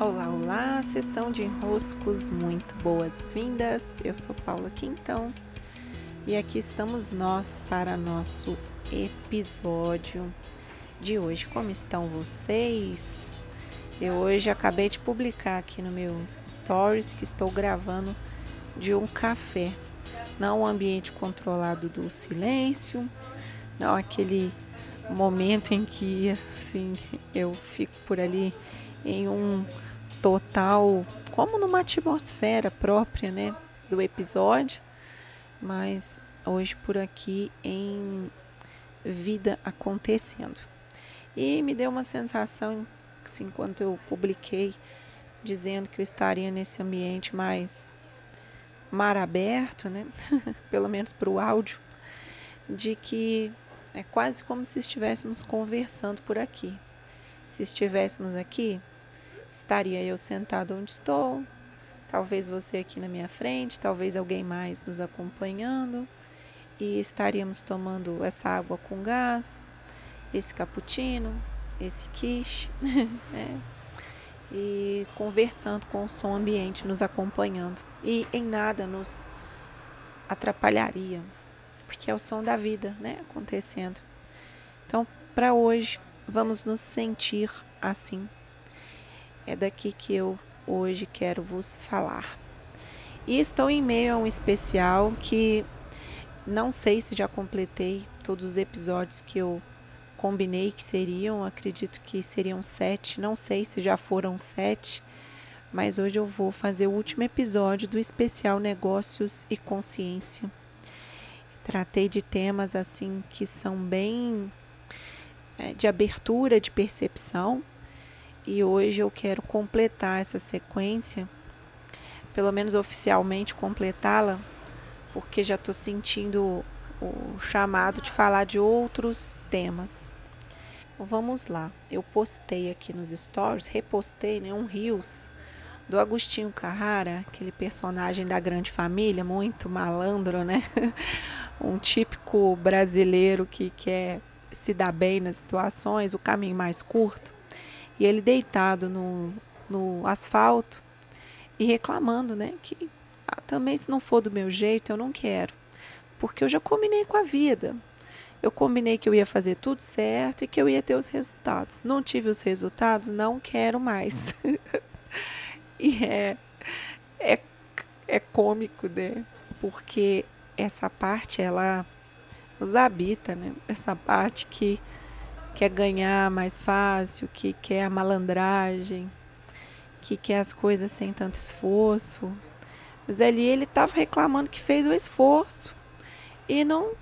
Olá, olá, sessão de enroscos, muito boas-vindas. Eu sou Paula Quintão e aqui estamos nós para nosso episódio de hoje. Como estão vocês? Eu hoje acabei de publicar aqui no meu stories que estou gravando de um café, não o ambiente controlado do silêncio, não aquele momento em que assim eu fico por ali em um total, como numa atmosfera própria, né, do episódio, mas hoje por aqui em vida acontecendo. E me deu uma sensação, assim, enquanto eu publiquei, dizendo que eu estaria nesse ambiente mais mar aberto, né, pelo menos para o áudio, de que é quase como se estivéssemos conversando por aqui. Se estivéssemos aqui, estaria eu sentado onde estou, talvez você aqui na minha frente, talvez alguém mais nos acompanhando, e estaríamos tomando essa água com gás, esse cappuccino, esse quiche, né? e conversando com o som ambiente nos acompanhando. E em nada nos atrapalharia, porque é o som da vida, né, acontecendo. Então, para hoje, vamos nos sentir assim é daqui que eu hoje quero vos falar. E estou em meio a um especial que não sei se já completei todos os episódios que eu combinei que seriam, acredito que seriam sete, não sei se já foram sete, mas hoje eu vou fazer o último episódio do especial Negócios e Consciência. Tratei de temas assim que são bem é, de abertura de percepção e hoje eu quero completar essa sequência, pelo menos oficialmente completá-la, porque já estou sentindo o chamado de falar de outros temas. Vamos lá, eu postei aqui nos stories, repostei né, um Rios do Agostinho Carrara, aquele personagem da grande família, muito malandro, né? um típico brasileiro que quer se dar bem nas situações, o caminho mais curto e ele deitado no, no asfalto e reclamando, né? Que ah, também se não for do meu jeito, eu não quero. Porque eu já combinei com a vida. Eu combinei que eu ia fazer tudo certo e que eu ia ter os resultados. Não tive os resultados, não quero mais. e é, é, é cômico, né? Porque essa parte, ela nos habita, né? Essa parte que quer ganhar mais fácil, que quer a malandragem, que quer as coisas sem tanto esforço. Mas ali ele estava reclamando que fez o esforço e não,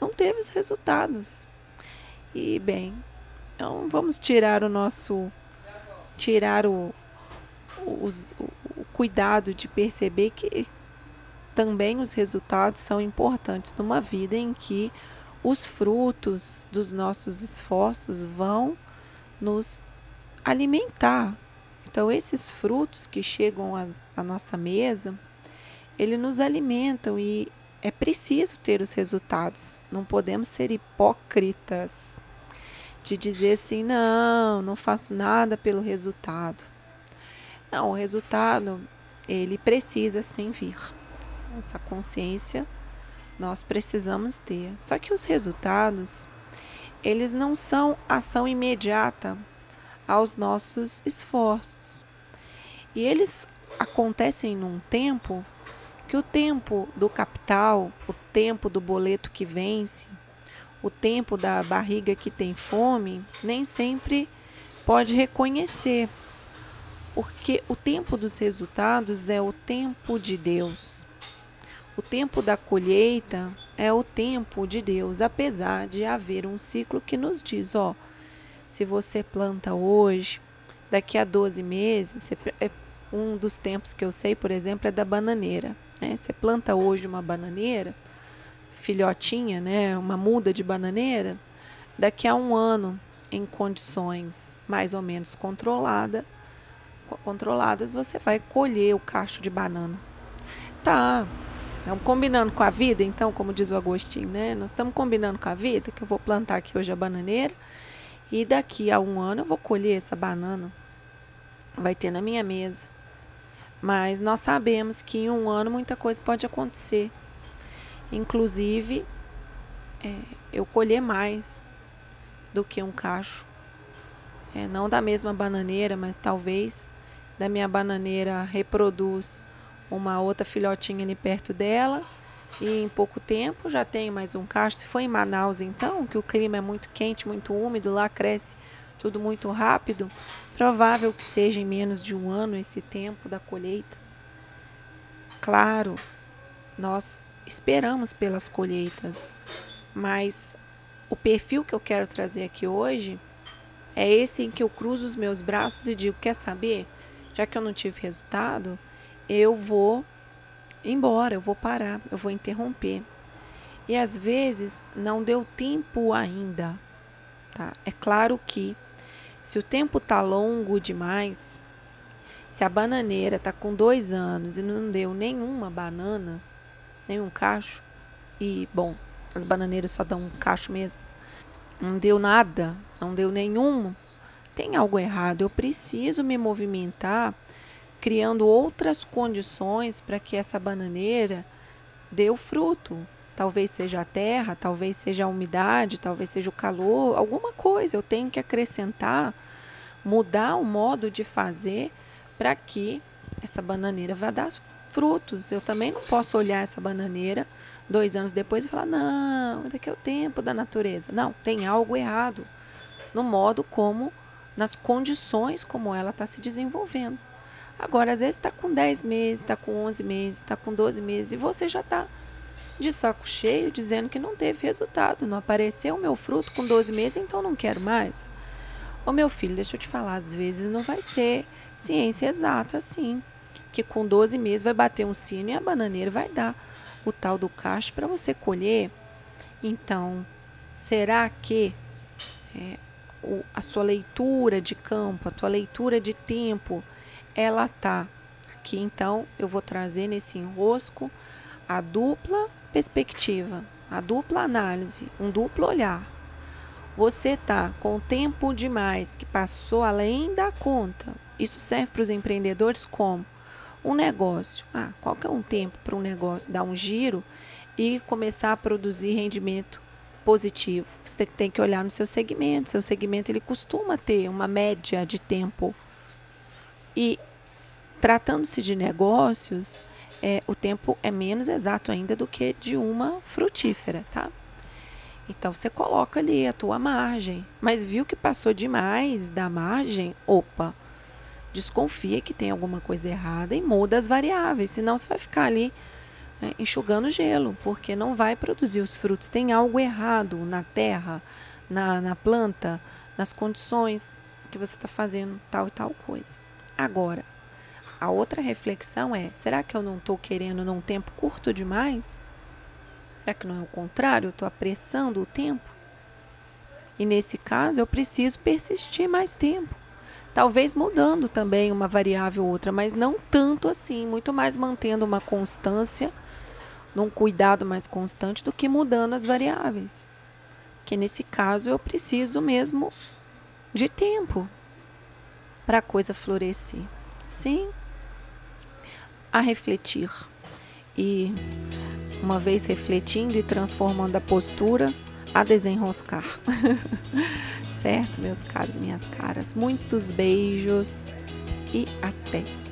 não teve os resultados. E bem, então vamos tirar o nosso. tirar o, os, o cuidado de perceber que também os resultados são importantes numa vida em que os frutos dos nossos esforços vão nos alimentar. Então, esses frutos que chegam à nossa mesa, eles nos alimentam e é preciso ter os resultados. Não podemos ser hipócritas de dizer assim: não, não faço nada pelo resultado. Não, o resultado, ele precisa sim vir. Essa consciência nós precisamos ter. Só que os resultados, eles não são ação imediata aos nossos esforços. E eles acontecem num tempo que o tempo do capital, o tempo do boleto que vence, o tempo da barriga que tem fome, nem sempre pode reconhecer. Porque o tempo dos resultados é o tempo de Deus. O tempo da colheita é o tempo de Deus, apesar de haver um ciclo que nos diz, ó, se você planta hoje, daqui a 12 meses, é, um dos tempos que eu sei, por exemplo, é da bananeira. Né? Você planta hoje uma bananeira, filhotinha, né? uma muda de bananeira, daqui a um ano, em condições mais ou menos controlada, controladas, você vai colher o cacho de banana. Tá, Estamos combinando com a vida, então, como diz o Agostinho, né? Nós estamos combinando com a vida que eu vou plantar aqui hoje a bananeira e daqui a um ano eu vou colher essa banana. vai ter na minha mesa. Mas nós sabemos que em um ano muita coisa pode acontecer. Inclusive, é, eu colher mais do que um cacho. É, não da mesma bananeira, mas talvez da minha bananeira reproduz uma outra filhotinha ali perto dela e em pouco tempo já tenho mais um cacho. Se for em Manaus, então, que o clima é muito quente, muito úmido, lá cresce tudo muito rápido, provável que seja em menos de um ano esse tempo da colheita. Claro, nós esperamos pelas colheitas, mas o perfil que eu quero trazer aqui hoje é esse em que eu cruzo os meus braços e digo: quer saber? Já que eu não tive resultado, eu vou embora, eu vou parar, eu vou interromper. E às vezes não deu tempo ainda. Tá? É claro que se o tempo tá longo demais, se a bananeira tá com dois anos e não deu nenhuma banana, nenhum cacho, e bom, as bananeiras só dão um cacho mesmo, não deu nada, não deu nenhum, tem algo errado. Eu preciso me movimentar criando outras condições para que essa bananeira dê o fruto. Talvez seja a terra, talvez seja a umidade, talvez seja o calor, alguma coisa eu tenho que acrescentar, mudar o modo de fazer para que essa bananeira vá dar frutos. Eu também não posso olhar essa bananeira dois anos depois e falar, não, daqui é o tempo da natureza. Não, tem algo errado no modo como, nas condições como ela está se desenvolvendo. Agora, às vezes está com 10 meses, está com 11 meses, está com 12 meses e você já está de saco cheio dizendo que não teve resultado, não apareceu o meu fruto com 12 meses, então não quero mais. Ô meu filho, deixa eu te falar, às vezes não vai ser ciência exata assim, que com 12 meses vai bater um sino e a bananeira vai dar o tal do cacho para você colher. Então, será que é, o, a sua leitura de campo, a tua leitura de tempo, ela tá aqui. Então, eu vou trazer nesse enrosco a dupla perspectiva, a dupla análise, um duplo olhar. Você tá com tempo demais que passou além da conta. Isso serve para os empreendedores como um negócio. Ah, qual que é um tempo para um negócio dar um giro e começar a produzir rendimento positivo? Você tem que olhar no seu segmento. Seu segmento ele costuma ter uma média de tempo e tratando-se de negócios, é, o tempo é menos exato ainda do que de uma frutífera, tá? Então você coloca ali a tua margem, mas viu que passou demais da margem, opa, desconfia que tem alguma coisa errada e muda as variáveis, senão você vai ficar ali né, enxugando gelo, porque não vai produzir os frutos. Tem algo errado na terra, na, na planta, nas condições que você está fazendo tal e tal coisa. Agora, a outra reflexão é: será que eu não estou querendo num tempo curto demais? Será que não é o contrário? Eu estou apressando o tempo? E nesse caso, eu preciso persistir mais tempo. Talvez mudando também uma variável ou outra, mas não tanto assim, muito mais mantendo uma constância, num cuidado mais constante do que mudando as variáveis. Que nesse caso eu preciso mesmo de tempo para a coisa florescer. Sim, a refletir. E uma vez refletindo e transformando a postura, a desenroscar. certo, meus caros e minhas caras? Muitos beijos e até!